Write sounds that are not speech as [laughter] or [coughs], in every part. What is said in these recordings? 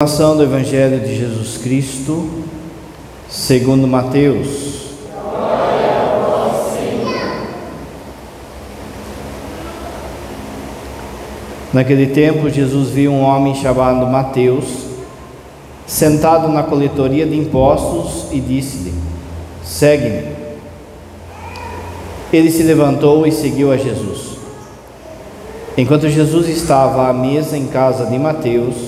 Proclamação do Evangelho de Jesus Cristo, segundo Mateus. Naquele tempo, Jesus viu um homem chamado Mateus, sentado na coletoria de impostos, e disse-lhe: Segue-me. Ele se levantou e seguiu a Jesus. Enquanto Jesus estava à mesa em casa de Mateus,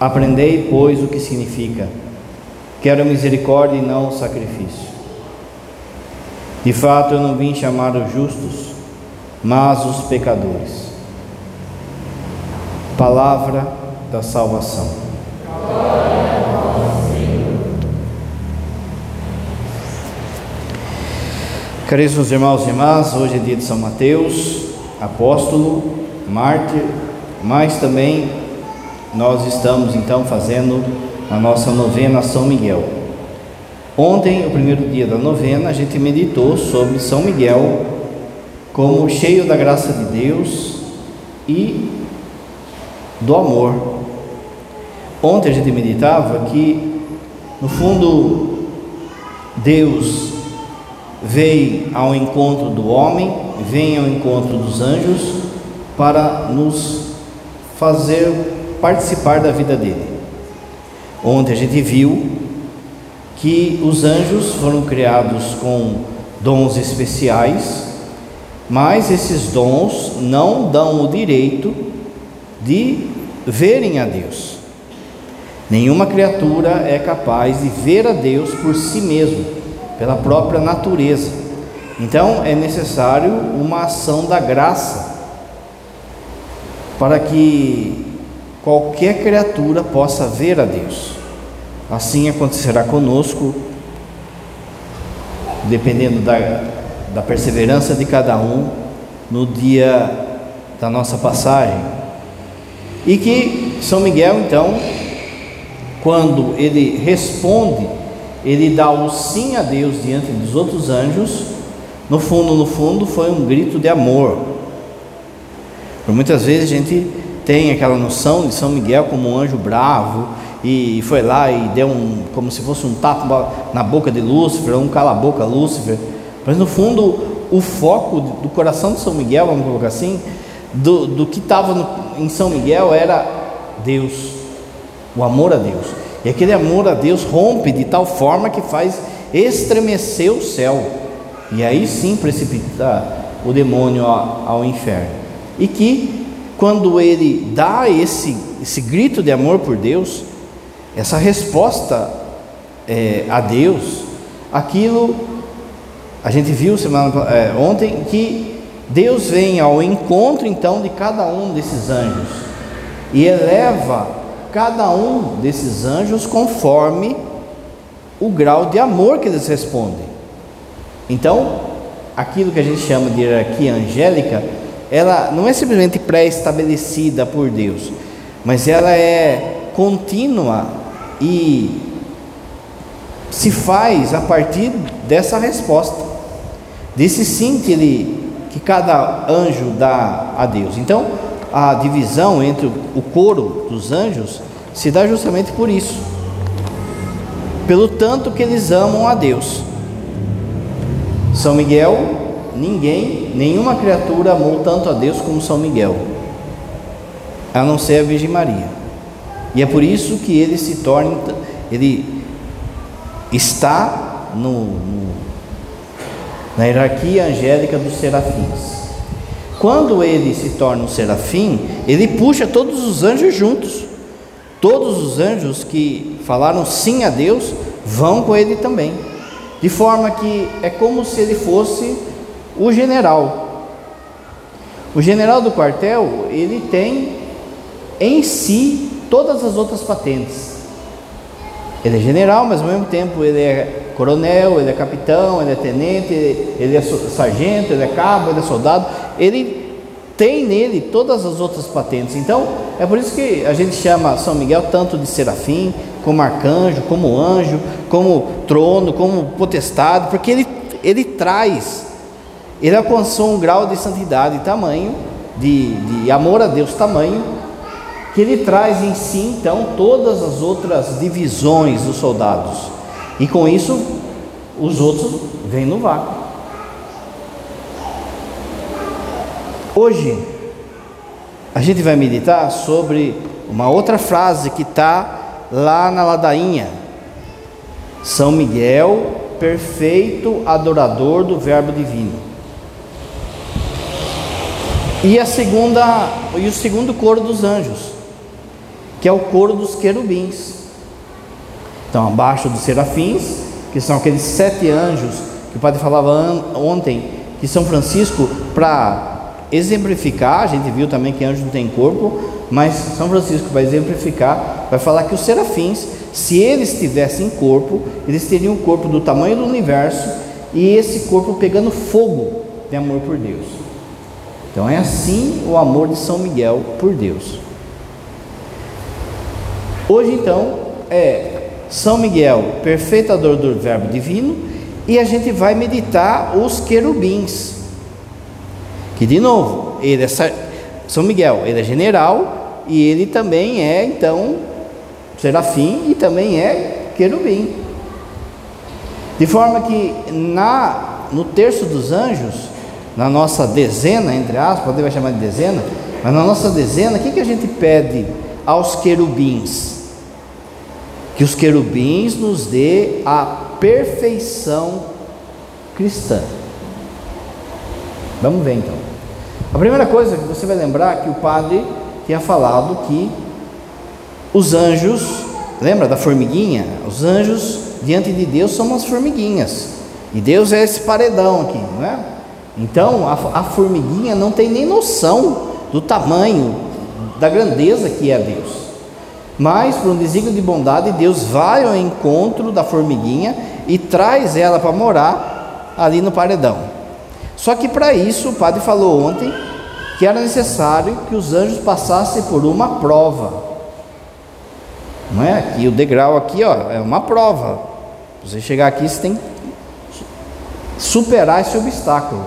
Aprendei, pois, o que significa: quero misericórdia e não sacrifício. De fato, eu não vim chamar os justos, mas os pecadores. Palavra da salvação. Caríssimos irmãos e irmãs, hoje é dia de São Mateus, apóstolo, mártir, mas também nós estamos então fazendo a nossa novena São Miguel. Ontem, o primeiro dia da novena, a gente meditou sobre São Miguel como cheio da graça de Deus e do amor. Ontem a gente meditava que, no fundo, Deus veio ao encontro do homem, vem ao encontro dos anjos para nos fazer participar da vida dele. Ontem a gente viu que os anjos foram criados com dons especiais, mas esses dons não dão o direito de verem a Deus. Nenhuma criatura é capaz de ver a Deus por si mesmo, pela própria natureza. Então é necessário uma ação da graça para que qualquer criatura possa ver a Deus. Assim acontecerá conosco, dependendo da, da perseverança de cada um no dia da nossa passagem. E que São Miguel, então, quando ele responde, ele dá o sim a Deus diante dos outros anjos, no fundo, no fundo, foi um grito de amor. Por muitas vezes a gente tem aquela noção de São Miguel como um anjo bravo e foi lá e deu um como se fosse um tapa na boca de Lúcifer, um cala a boca Lúcifer. Mas no fundo, o foco do coração de São Miguel, vamos colocar assim, do, do que estava em São Miguel era Deus, o amor a Deus. E aquele amor a Deus rompe de tal forma que faz estremecer o céu. E aí sim precipitar o demônio ao, ao inferno. E que quando ele dá esse, esse grito de amor por Deus, essa resposta é, a Deus, aquilo a gente viu semana é, ontem que Deus vem ao encontro então de cada um desses anjos e eleva cada um desses anjos conforme o grau de amor que eles respondem. Então, aquilo que a gente chama de hierarquia angélica, ela não é simplesmente pré-estabelecida por Deus, mas ela é contínua e se faz a partir dessa resposta, desse sim que ele que cada anjo dá a Deus. Então, a divisão entre o coro dos anjos se dá justamente por isso. Pelo tanto que eles amam a Deus. São Miguel, ninguém, nenhuma criatura amou tanto a Deus como São Miguel, a não ser a Virgem Maria. E é por isso que ele se torna, ele está no, no, na hierarquia angélica dos serafins. Quando ele se torna um serafim, ele puxa todos os anjos juntos. Todos os anjos que falaram sim a Deus vão com ele também. De forma que é como se ele fosse o general. O general do quartel, ele tem em si todas as outras patentes. Ele é general, mas ao mesmo tempo ele é coronel, ele é capitão, ele é tenente, ele é sargento, ele é cabo, ele é soldado. Ele tem nele todas as outras patentes. Então, é por isso que a gente chama São Miguel tanto de serafim, como arcanjo, como anjo, como trono, como potestade, porque ele, ele traz, ele alcançou um grau de santidade tamanho, de, de amor a Deus tamanho, que ele traz em si então todas as outras divisões dos soldados. E com isso, os outros vêm no vácuo. Hoje, a gente vai meditar sobre uma outra frase que está lá na ladainha. São Miguel, perfeito adorador do Verbo Divino. E a segunda, e o segundo coro dos anjos, que é o coro dos querubins. Então, abaixo dos serafins, que são aqueles sete anjos que o padre falava ontem, que São Francisco, para exemplificar, a gente viu também que anjo não tem corpo, mas São Francisco vai exemplificar, vai falar que os serafins, se eles tivessem corpo, eles teriam o corpo do tamanho do universo e esse corpo pegando fogo de amor por Deus. Então é assim o amor de São Miguel por Deus. Hoje então é São Miguel, perfeito adorador do Verbo Divino, e a gente vai meditar os querubins. Que de novo, ele é São Miguel, ele é general e ele também é então serafim e também é querubim. De forma que na no terço dos anjos, na nossa dezena, entre aspas, pode vai chamar de dezena, mas na nossa dezena, o que, que a gente pede aos querubins? Que os querubins nos dê a perfeição cristã. Vamos ver então. A primeira coisa que você vai lembrar é que o padre tinha falado que os anjos, lembra da formiguinha? Os anjos diante de Deus são as formiguinhas. E Deus é esse paredão aqui, não é? Então a, a formiguinha não tem nem noção do tamanho, da grandeza que é Deus. Mas, por um desígnio de bondade, Deus vai ao encontro da formiguinha e traz ela para morar ali no paredão. Só que para isso, o padre falou ontem que era necessário que os anjos passassem por uma prova. Não é? Aqui o degrau aqui, ó, é uma prova. Você chegar aqui, você tem que superar esse obstáculo.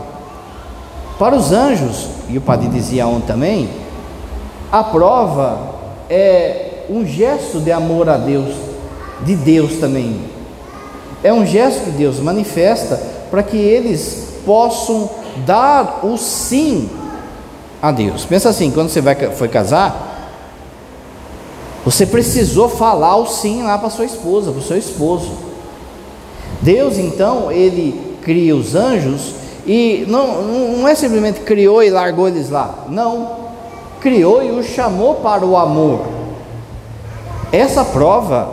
Para os anjos, e o padre dizia ontem também, a prova é um gesto de amor a Deus, de Deus também. É um gesto que Deus manifesta para que eles possam dar o sim a Deus. Pensa assim, quando você vai, foi casar, você precisou falar o sim lá para sua esposa, para o seu esposo. Deus então, ele cria os anjos e não, não é simplesmente criou e largou eles lá. Não. Criou e os chamou para o amor. Essa prova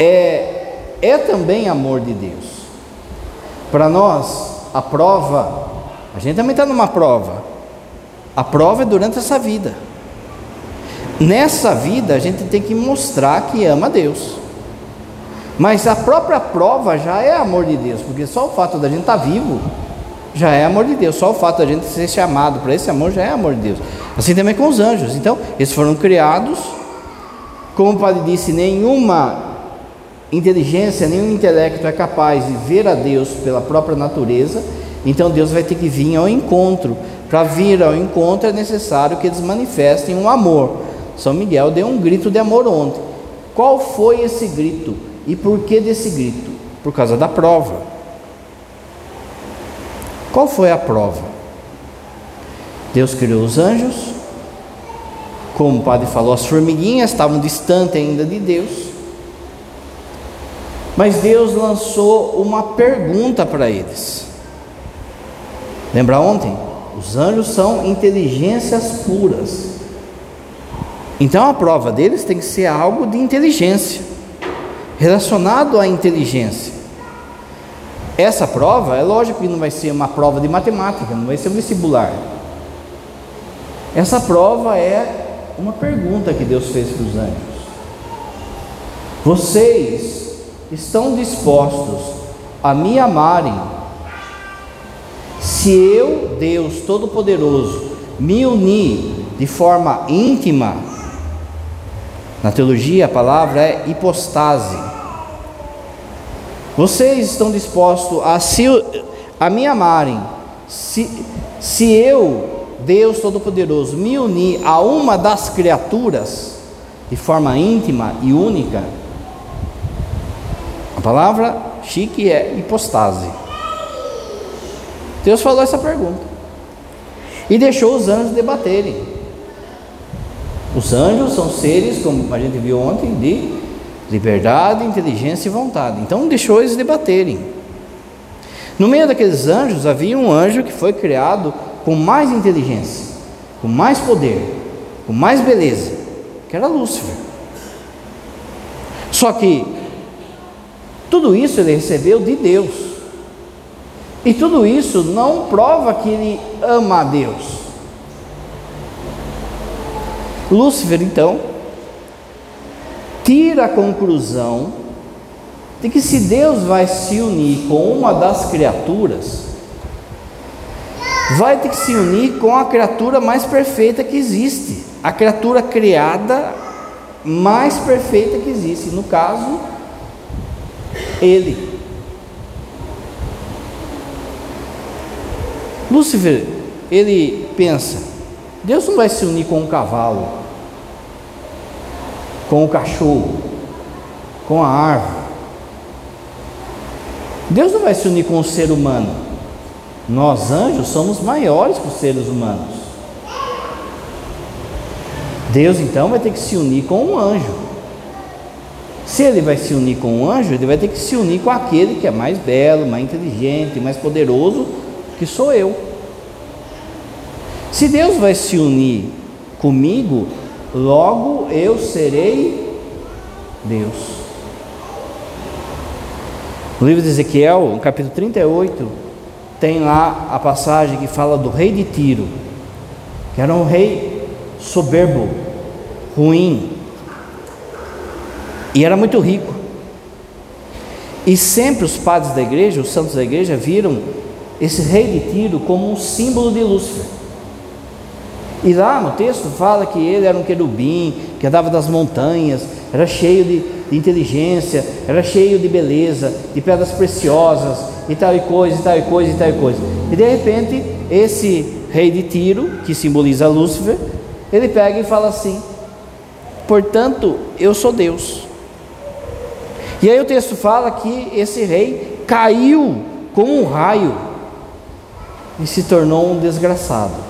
é, é também amor de Deus. Para nós, a prova, a gente também está numa prova. A prova é durante essa vida. Nessa vida, a gente tem que mostrar que ama Deus. Mas a própria prova já é amor de Deus, porque só o fato da gente estar tá vivo já é amor de Deus. Só o fato da gente ser chamado para esse amor já é amor de Deus. Assim também com os anjos. Então, eles foram criados, como o padre disse, nenhuma inteligência, nenhum intelecto é capaz de ver a Deus pela própria natureza, então Deus vai ter que vir ao encontro. Para vir ao encontro é necessário que eles manifestem um amor. São Miguel deu um grito de amor ontem. Qual foi esse grito? E por que desse grito? Por causa da prova. Qual foi a prova? Deus criou os anjos, como o padre falou, as formiguinhas estavam distantes ainda de Deus. Mas Deus lançou uma pergunta para eles. Lembra ontem? Os anjos são inteligências puras. Então a prova deles tem que ser algo de inteligência, relacionado à inteligência. Essa prova, é lógico que não vai ser uma prova de matemática, não vai ser um vestibular. Essa prova é uma pergunta que Deus fez para os anjos. Vocês estão dispostos a me amarem se eu, Deus Todo-Poderoso, me unir de forma íntima? Na teologia a palavra é hipostase. Vocês estão dispostos a, se, a me amarem se, se eu, Deus Todo-Poderoso, me unir a uma das criaturas de forma íntima e única? A palavra chique é hipostase. Deus falou essa pergunta e deixou os anjos debaterem. Os anjos são seres, como a gente viu ontem, de liberdade, inteligência e vontade. Então deixou eles debaterem. No meio daqueles anjos havia um anjo que foi criado com mais inteligência, com mais poder, com mais beleza, que era Lúcifer. Só que tudo isso ele recebeu de Deus. E tudo isso não prova que ele ama a Deus. Lúcifer, então, tira a conclusão de que se Deus vai se unir com uma das criaturas, vai ter que se unir com a criatura mais perfeita que existe, a criatura criada mais perfeita que existe, no caso, ele. Lúcifer, ele pensa: Deus não vai se unir com um cavalo, com o cachorro, com a árvore. Deus não vai se unir com o ser humano. Nós, anjos, somos maiores que os seres humanos. Deus então vai ter que se unir com um anjo. Se ele vai se unir com um anjo, ele vai ter que se unir com aquele que é mais belo, mais inteligente, mais poderoso, que sou eu. Se Deus vai se unir comigo, logo eu serei Deus. No livro de Ezequiel, no capítulo 38, tem lá a passagem que fala do rei de Tiro, que era um rei soberbo, ruim, e era muito rico. E sempre os padres da igreja, os santos da igreja, viram esse rei de Tiro como um símbolo de Lúcifer. E lá no texto fala que ele era um querubim, que andava das montanhas, era cheio de, de, inteligência, era cheio de beleza, de pedras preciosas, e tal e coisa, e tal e coisa, e tal e coisa. E de repente, esse rei de Tiro, que simboliza Lúcifer, ele pega e fala assim: Portanto, eu sou Deus. E aí o texto fala que esse rei caiu como um raio e se tornou um desgraçado.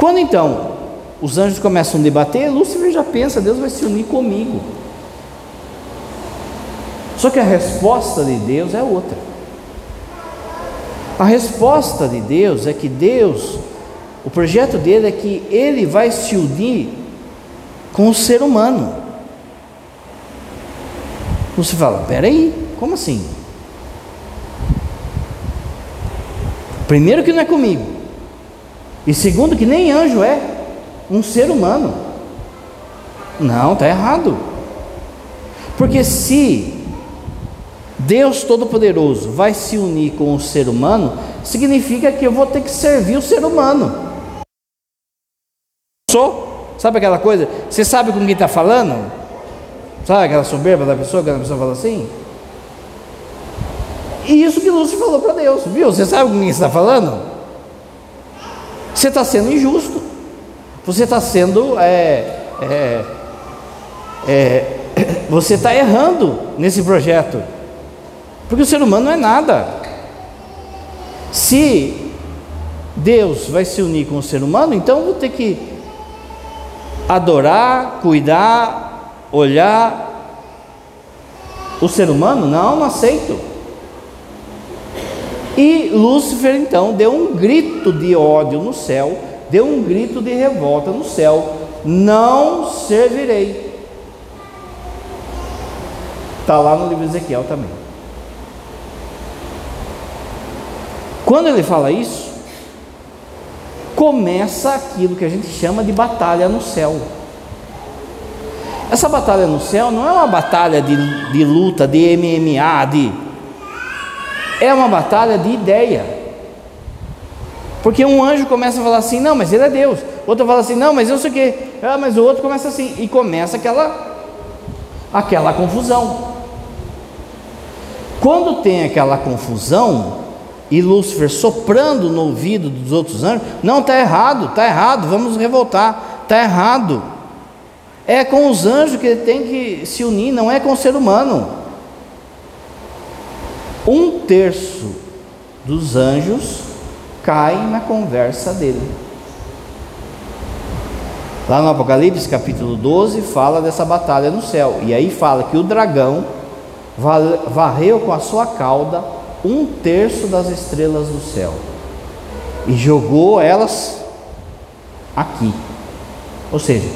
Quando então os anjos começam a debater, Lúcifer já pensa: Deus vai se unir comigo. Só que a resposta de Deus é outra. A resposta de Deus é que Deus, o projeto dele é que ele vai se unir com o ser humano. Você fala, peraí, como assim? Primeiro que não é comigo. E segundo que nem anjo é um ser humano. Não, está errado. Porque se Deus Todo-Poderoso vai se unir com o ser humano, significa que eu vou ter que servir o ser humano. Sou? Sabe aquela coisa? Você sabe com quem está falando? Sabe aquela soberba da pessoa, quando a pessoa fala assim? E isso que Lúcio falou para Deus, viu? Você sabe com quem está falando? Você está sendo injusto, você está sendo, é, é, é, [coughs] você está errando nesse projeto, porque o ser humano não é nada. Se Deus vai se unir com o ser humano, então vou ter que adorar, cuidar, olhar o ser humano? Não, não aceito. E Lúcifer então deu um grito de ódio no céu, deu um grito de revolta no céu: Não servirei. Está lá no livro de Ezequiel também. Quando ele fala isso, começa aquilo que a gente chama de batalha no céu. Essa batalha no céu não é uma batalha de, de luta, de MMA, de. É uma batalha de ideia. Porque um anjo começa a falar assim, não, mas ele é Deus. Outro fala assim, não, mas eu sei o quê. Ah, mas o outro começa assim. E começa aquela, aquela confusão. Quando tem aquela confusão, e Lúcifer soprando no ouvido dos outros anjos, não, está errado, está errado, vamos revoltar, está errado. É com os anjos que ele tem que se unir, não é com o ser humano. Um terço dos anjos cai na conversa dele. Lá no Apocalipse capítulo 12 fala dessa batalha no céu. E aí fala que o dragão varreu com a sua cauda um terço das estrelas do céu e jogou elas aqui. Ou seja,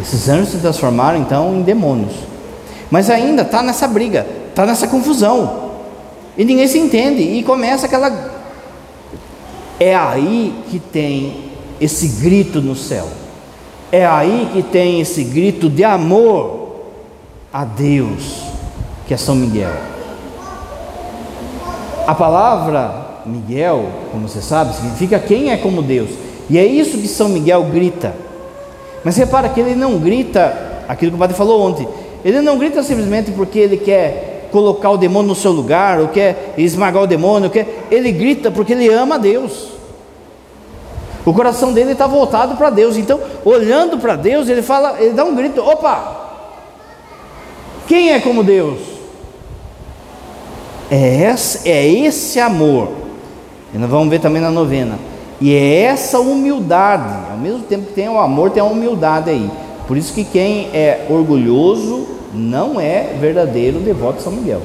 esses anjos se transformaram então em demônios. Mas ainda está nessa briga, está nessa confusão. E ninguém se entende. E começa aquela. É aí que tem esse grito no céu. É aí que tem esse grito de amor a Deus, que é São Miguel. A palavra Miguel, como você sabe, significa quem é como Deus. E é isso que São Miguel grita. Mas repara que ele não grita aquilo que o padre falou ontem. Ele não grita simplesmente porque ele quer colocar o demônio no seu lugar, ou quer esmagar o demônio, quer... ele grita porque ele ama Deus. O coração dele está voltado para Deus. Então, olhando para Deus, ele fala, ele dá um grito: opa! Quem é como Deus? É esse, é esse amor. E nós vamos ver também na novena e é essa humildade, ao mesmo tempo que tem o amor, tem a humildade aí. Por isso que quem é orgulhoso não é verdadeiro devoto de São Miguel.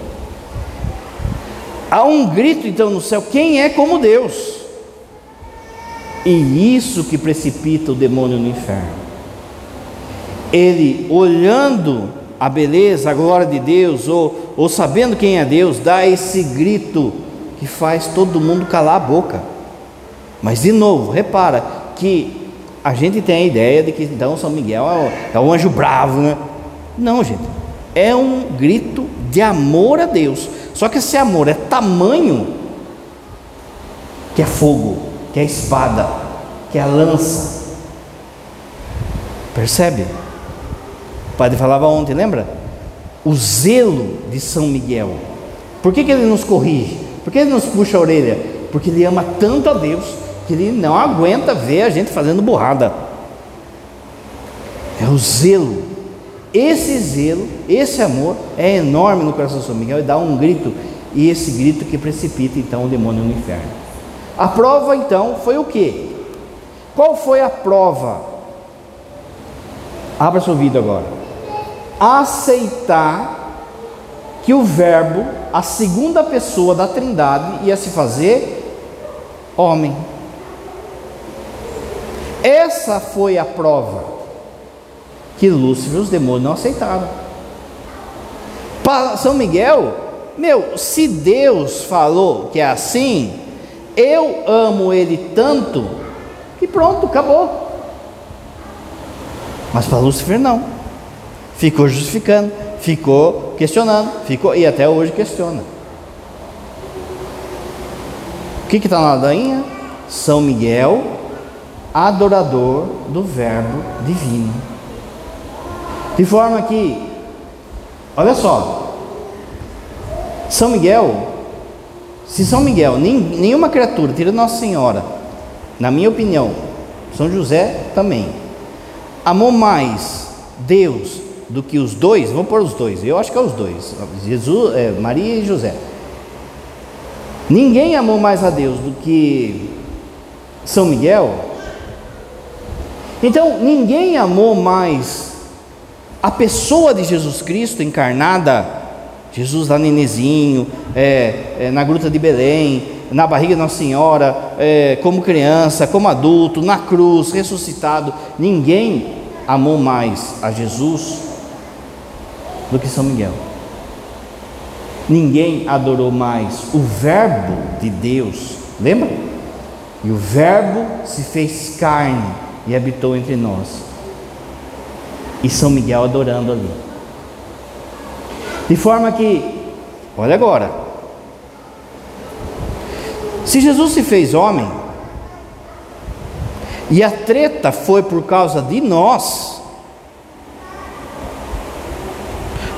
Há um grito então no céu: quem é como Deus? E isso que precipita o demônio no inferno. Ele olhando a beleza, a glória de Deus, ou, ou sabendo quem é Deus, dá esse grito que faz todo mundo calar a boca. Mas de novo, repara que a gente tem a ideia de que então São Miguel é um anjo bravo, né? Não, gente. É um grito de amor a Deus. Só que esse amor é tamanho que é fogo, que é espada, que é lança. Percebe? O padre falava ontem, lembra? O zelo de São Miguel. Por que, que ele nos corrige? Por que ele nos puxa a orelha? Porque ele ama tanto a Deus que ele não aguenta ver a gente fazendo burrada. É o zelo. Esse zelo, esse amor é enorme no coração de São Miguel e dá um grito, e esse grito que precipita então o demônio no inferno. A prova então foi o que? Qual foi a prova? Abra seu ouvido agora. Aceitar que o Verbo, a segunda pessoa da Trindade, ia se fazer homem. Essa foi a prova que Lúcifer e os demônios não aceitaram. Para São Miguel, meu, se Deus falou que é assim, eu amo ele tanto que pronto, acabou. Mas para Lúcifer não. Ficou justificando, ficou questionando, ficou e até hoje questiona. O que está na ladainha? São Miguel adorador do Verbo divino. De forma que, olha só, São Miguel, se São Miguel, nem, nenhuma criatura, tira Nossa Senhora, na minha opinião, São José também, amou mais Deus do que os dois, vamos pôr os dois, eu acho que é os dois, Jesus, é, Maria e José. Ninguém amou mais a Deus do que São Miguel, então, ninguém amou mais a pessoa de Jesus Cristo encarnada, Jesus lá nenezinho, é, é, na gruta de Belém, na barriga de Nossa Senhora, é, como criança, como adulto, na cruz, ressuscitado. Ninguém amou mais a Jesus do que São Miguel. Ninguém adorou mais o Verbo de Deus, lembra? E o Verbo se fez carne e habitou entre nós. E São Miguel adorando ali. De forma que, olha agora, se Jesus se fez homem, e a treta foi por causa de nós,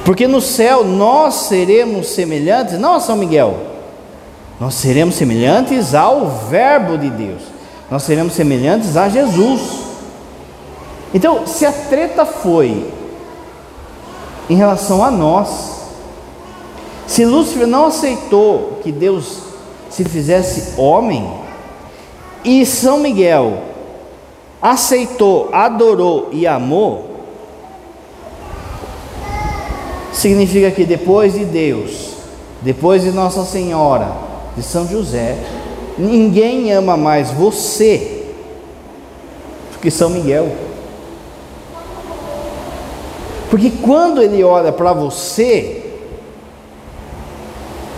porque no céu nós seremos semelhantes, não a São Miguel, nós seremos semelhantes ao Verbo de Deus, nós seremos semelhantes a Jesus. Então, se a treta foi em relação a nós, se Lúcifer não aceitou que Deus se fizesse homem, e São Miguel aceitou, adorou e amou, significa que depois de Deus, depois de Nossa Senhora, de São José, ninguém ama mais você do que São Miguel. Porque quando ele olha para você,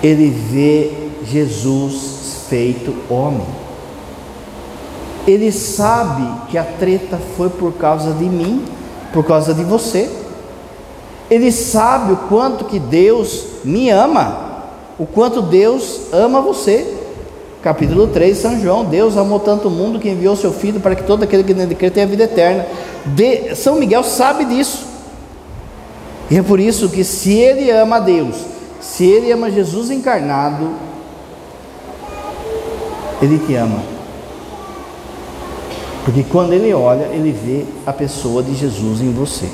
ele vê Jesus feito homem. Ele sabe que a treta foi por causa de mim, por causa de você. Ele sabe o quanto que Deus me ama, o quanto Deus ama você. Capítulo 3 de São João: Deus amou tanto o mundo que enviou seu Filho para que todo aquele que nele crê tenha vida eterna. De, São Miguel sabe disso. E é por isso que, se ele ama Deus, se ele ama Jesus encarnado, ele te ama. Porque quando ele olha, ele vê a pessoa de Jesus em você.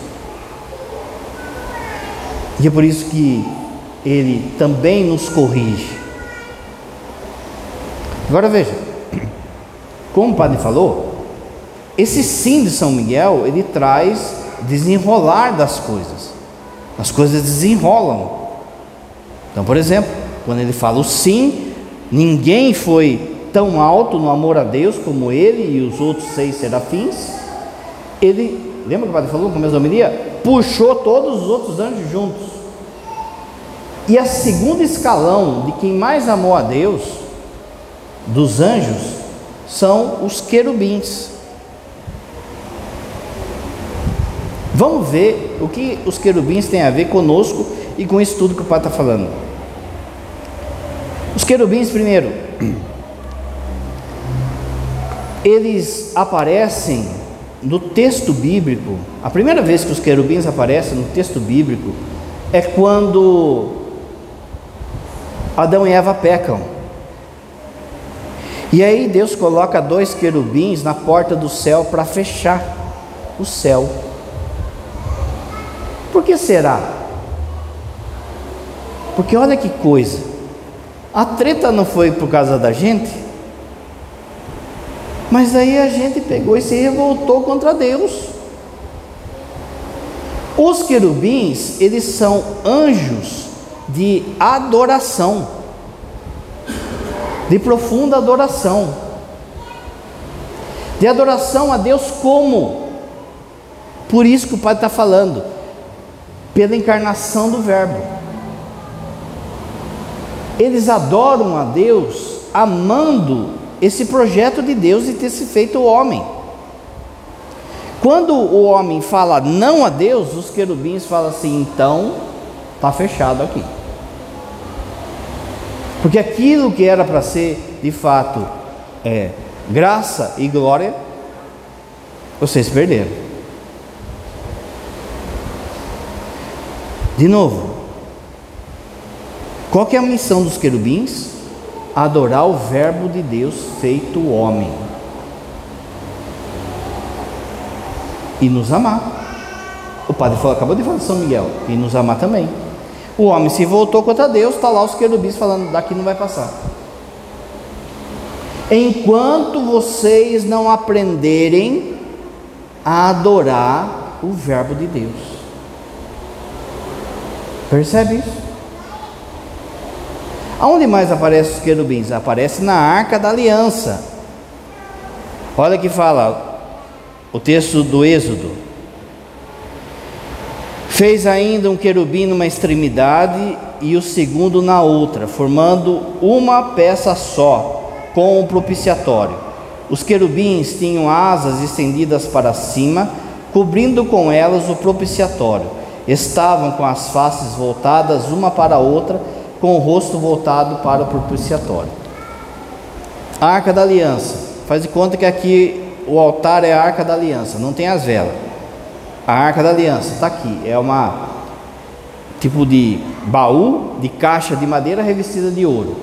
E é por isso que ele também nos corrige. Agora veja, como o padre falou, esse sim de São Miguel, ele traz desenrolar das coisas. As coisas desenrolam. Então, por exemplo, quando ele fala o sim, ninguém foi tão alto no amor a Deus como ele e os outros seis serafins, ele, lembra que o padre falou no começo da homilia? Puxou todos os outros anjos juntos. E a segunda escalão de quem mais amou a Deus, dos anjos, são os querubins. Vamos ver o que os querubins têm a ver conosco e com isso tudo que o Pai está falando. Os querubins, primeiro, eles aparecem no texto bíblico. A primeira vez que os querubins aparecem no texto bíblico é quando Adão e Eva pecam. E aí Deus coloca dois querubins na porta do céu para fechar o céu. Por que será? Porque olha que coisa. A treta não foi por causa da gente? Mas aí a gente pegou e se revoltou contra Deus. Os querubins, eles são anjos de adoração, de profunda adoração, de adoração a Deus como? Por isso que o Pai está falando, pela encarnação do Verbo. Eles adoram a Deus amando esse projeto de Deus de ter se feito homem. Quando o homem fala não a Deus, os querubins falam assim: então está fechado aqui. Porque aquilo que era para ser de fato é, graça e glória, vocês perderam. De novo, qual é a missão dos querubins? adorar o Verbo de Deus feito homem e nos amar. O padre falou, acabou de falar de São Miguel, e nos amar também. O homem se voltou contra Deus, está lá os querubins falando: daqui não vai passar. Enquanto vocês não aprenderem a adorar o Verbo de Deus, percebe isso? Aonde mais aparecem os querubins? Aparece na arca da aliança. Olha que fala o texto do Êxodo. Fez ainda um querubim numa extremidade e o segundo na outra, formando uma peça só, com o propiciatório. Os querubins tinham asas estendidas para cima, cobrindo com elas o propiciatório. Estavam com as faces voltadas uma para a outra, com o rosto voltado para o propiciatório. A arca da aliança. Faz de conta que aqui o altar é a arca da aliança, não tem as velas. A arca da aliança está aqui, é uma tipo de baú de caixa de madeira revestida de ouro.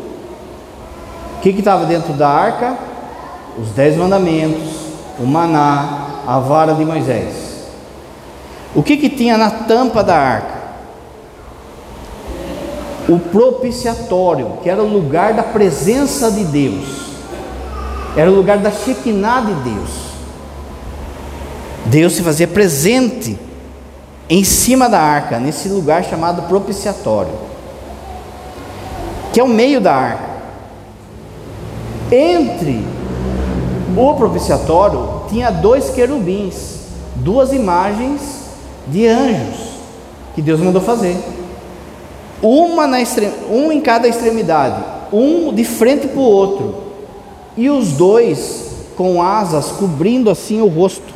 O que estava dentro da arca? Os dez mandamentos, o maná, a vara de Moisés. O que, que tinha na tampa da arca? O propiciatório, que era o lugar da presença de Deus, era o lugar da Shekinah de Deus. Deus se fazia presente em cima da arca, nesse lugar chamado propiciatório, que é o meio da arca. Entre o propiciatório tinha dois querubins, duas imagens de anjos que Deus mandou fazer. Uma na um em cada extremidade, um de frente para o outro, e os dois com asas cobrindo assim o rosto.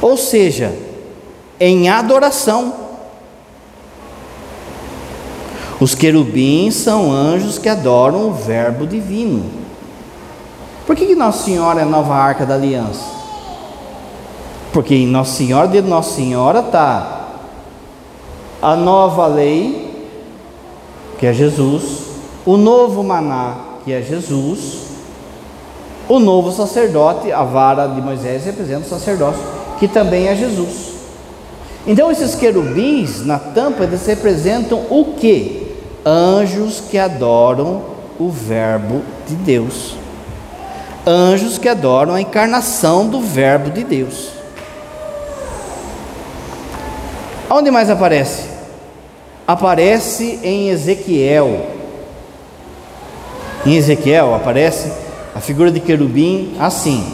Ou seja, em adoração. Os querubins são anjos que adoram o Verbo divino. Por que, que Nossa Senhora é a nova arca da aliança? Porque em Nossa Senhora, de Nossa Senhora está a nova lei, que é Jesus, o novo maná, que é Jesus, o novo sacerdote, a vara de Moisés representa o sacerdócio, que também é Jesus. Então esses querubins na tampa eles representam o que? Anjos que adoram o verbo de Deus. Anjos que adoram a encarnação do verbo de Deus. Onde mais aparece? Aparece em Ezequiel. Em Ezequiel aparece a figura de querubim assim.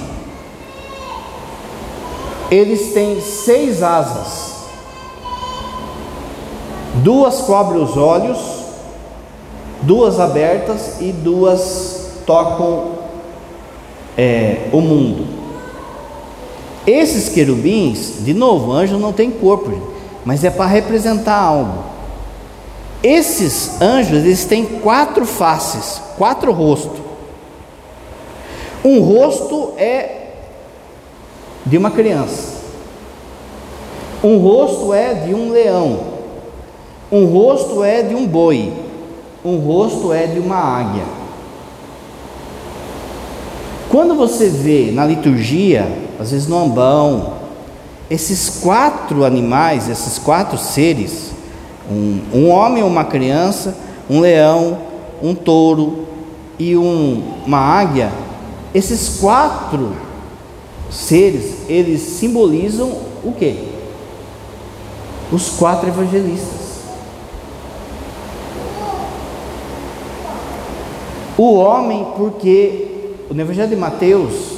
Eles têm seis asas Duas cobrem os olhos, duas abertas e duas tocam é, o mundo. Esses querubins, de novo, anjo não tem corpo, mas é para representar algo. Esses anjos, eles têm quatro faces, quatro rostos. Um rosto é de uma criança. Um rosto é de um leão. Um rosto é de um boi, um rosto é de uma águia. Quando você vê na liturgia, às vezes no ambão, esses quatro animais, esses quatro seres, um, um homem uma criança, um leão, um touro e um, uma águia, esses quatro seres, eles simbolizam o que? Os quatro evangelistas. O homem, porque no Evangelho de Mateus,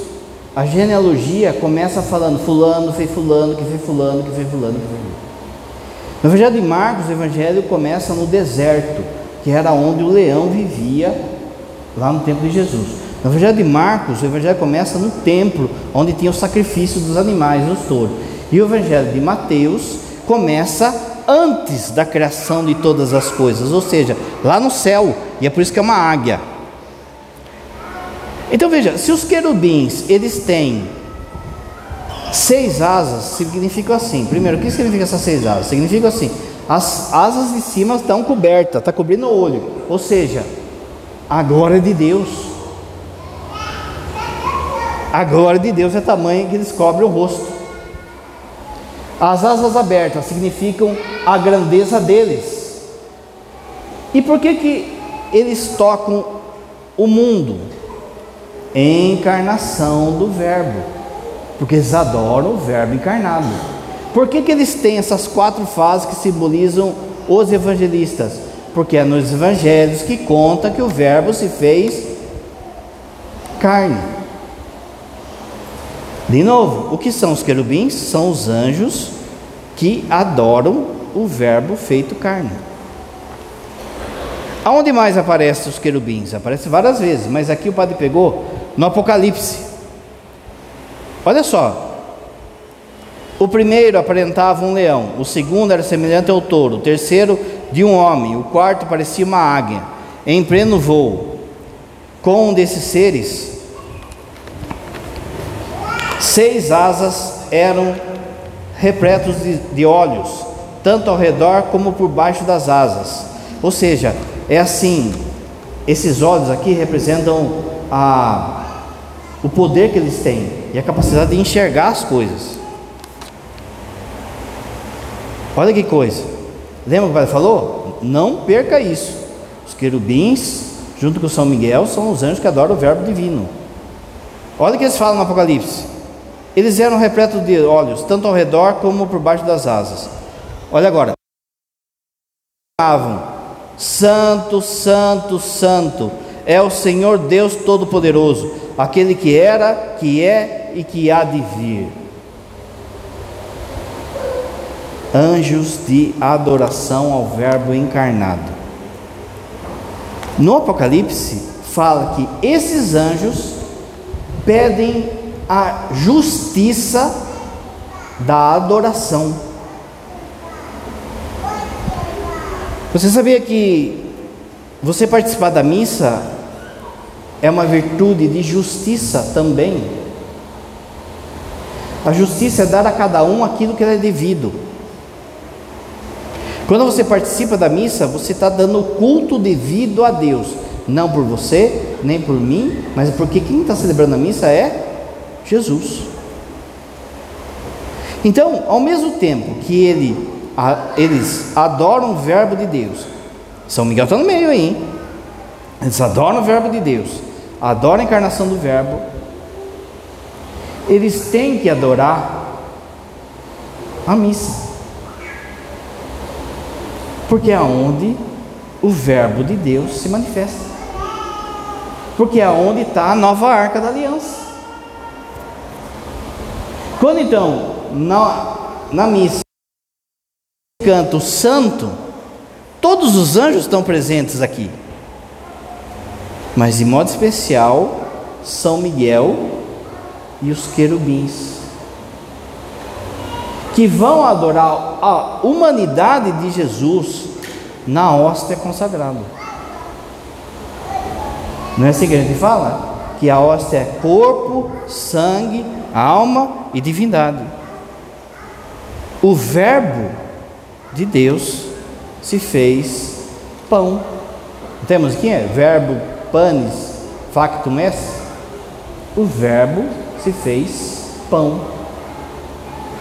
a genealogia começa falando fulano fez fulano, que fez fulano, que fez fulano, que fulano. No Evangelho de Marcos, o Evangelho começa no deserto, que era onde o leão vivia lá no tempo de Jesus. No Evangelho de Marcos, o Evangelho começa no templo, onde tinha o sacrifício dos animais, dos touros. E o Evangelho de Mateus começa antes da criação de todas as coisas, ou seja, lá no céu, e é por isso que é uma águia. Então veja, se os querubins eles têm seis asas, significa assim. Primeiro, o que significa essas seis asas? Significa assim: as asas de cima estão cobertas, está cobrindo o olho. Ou seja, a glória de Deus. A glória de Deus é tamanho que eles cobrem o rosto. As asas abertas significam a grandeza deles. E por que que eles tocam o mundo? Encarnação do Verbo, porque eles adoram o Verbo encarnado. Por que, que eles têm essas quatro fases que simbolizam os evangelistas? Porque é nos evangelhos que conta que o Verbo se fez carne. De novo, o que são os querubins? São os anjos que adoram o Verbo feito carne. Aonde mais aparecem os querubins? Aparece várias vezes, mas aqui o padre pegou no Apocalipse. Olha só, O primeiro aparentava um leão, o segundo era semelhante ao touro, o terceiro de um homem, o quarto parecia uma águia, em pleno voo. Com um desses seres, seis asas eram repletos de, de olhos, tanto ao redor como por baixo das asas. Ou seja, é assim: esses olhos aqui representam a, o poder que eles têm e a capacidade de enxergar as coisas. Olha que coisa. Lembra que o pai falou? Não perca isso. Os querubins, junto com São Miguel, são os anjos que adoram o Verbo divino. Olha o que eles falam no Apocalipse. Eles eram repletos de olhos, tanto ao redor como por baixo das asas. Olha agora. Santo, Santo, Santo é o Senhor Deus Todo-Poderoso, aquele que era, que é e que há de vir. Anjos de adoração ao Verbo encarnado. No Apocalipse, fala que esses anjos pedem a justiça da adoração. Você sabia que você participar da missa é uma virtude de justiça também? A justiça é dar a cada um aquilo que é devido. Quando você participa da missa, você está dando o culto devido a Deus, não por você, nem por mim, mas porque quem está celebrando a missa é Jesus. Então, ao mesmo tempo que ele, a, eles adoram o Verbo de Deus, São Miguel está no meio aí, hein? eles adoram o Verbo de Deus, adoram a encarnação do Verbo, eles têm que adorar a missa, porque é onde o Verbo de Deus se manifesta, porque é onde está a nova arca da aliança. Quando então, na, na missa, canto santo, todos os anjos estão presentes aqui, mas de modo especial, São Miguel e os querubins, que vão adorar a humanidade de Jesus na hóstia consagrada. Não é assim que a gente fala? Que a hóstia é corpo, sangue, alma e divindade. O Verbo de Deus se fez pão. Temos aqui, é? Verbo panis factum est. O Verbo se fez pão.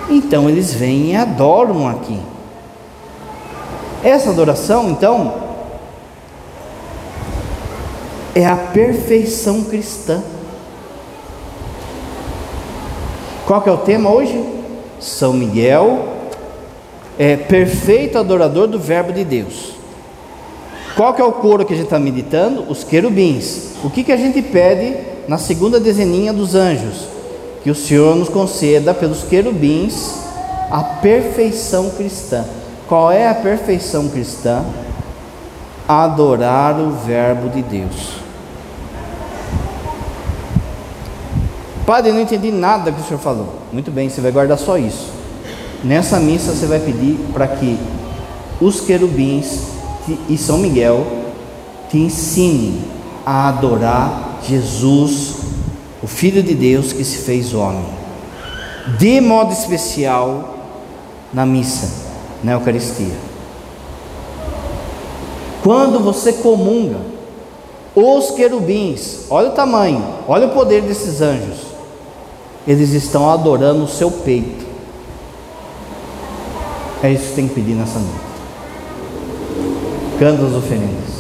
Então eles vêm e adoram aqui. Essa adoração, então, é a perfeição cristã. Qual que é o tema hoje? São Miguel é perfeito adorador do Verbo de Deus. Qual que é o coro que a gente está meditando? Os querubins. O que, que a gente pede na segunda dezeninha dos anjos? Que o Senhor nos conceda pelos querubins a perfeição cristã. Qual é a perfeição cristã? Adorar o Verbo de Deus. Padre, eu não entendi nada que o senhor falou. Muito bem, você vai guardar só isso. Nessa missa você vai pedir para que os querubins e São Miguel te ensinem a adorar Jesus, o Filho de Deus que se fez homem. De modo especial na missa, na Eucaristia. Quando você comunga, os querubins, olha o tamanho, olha o poder desses anjos eles estão adorando o seu peito. É isso que tem que pedir nessa noite. Canta as oferendas.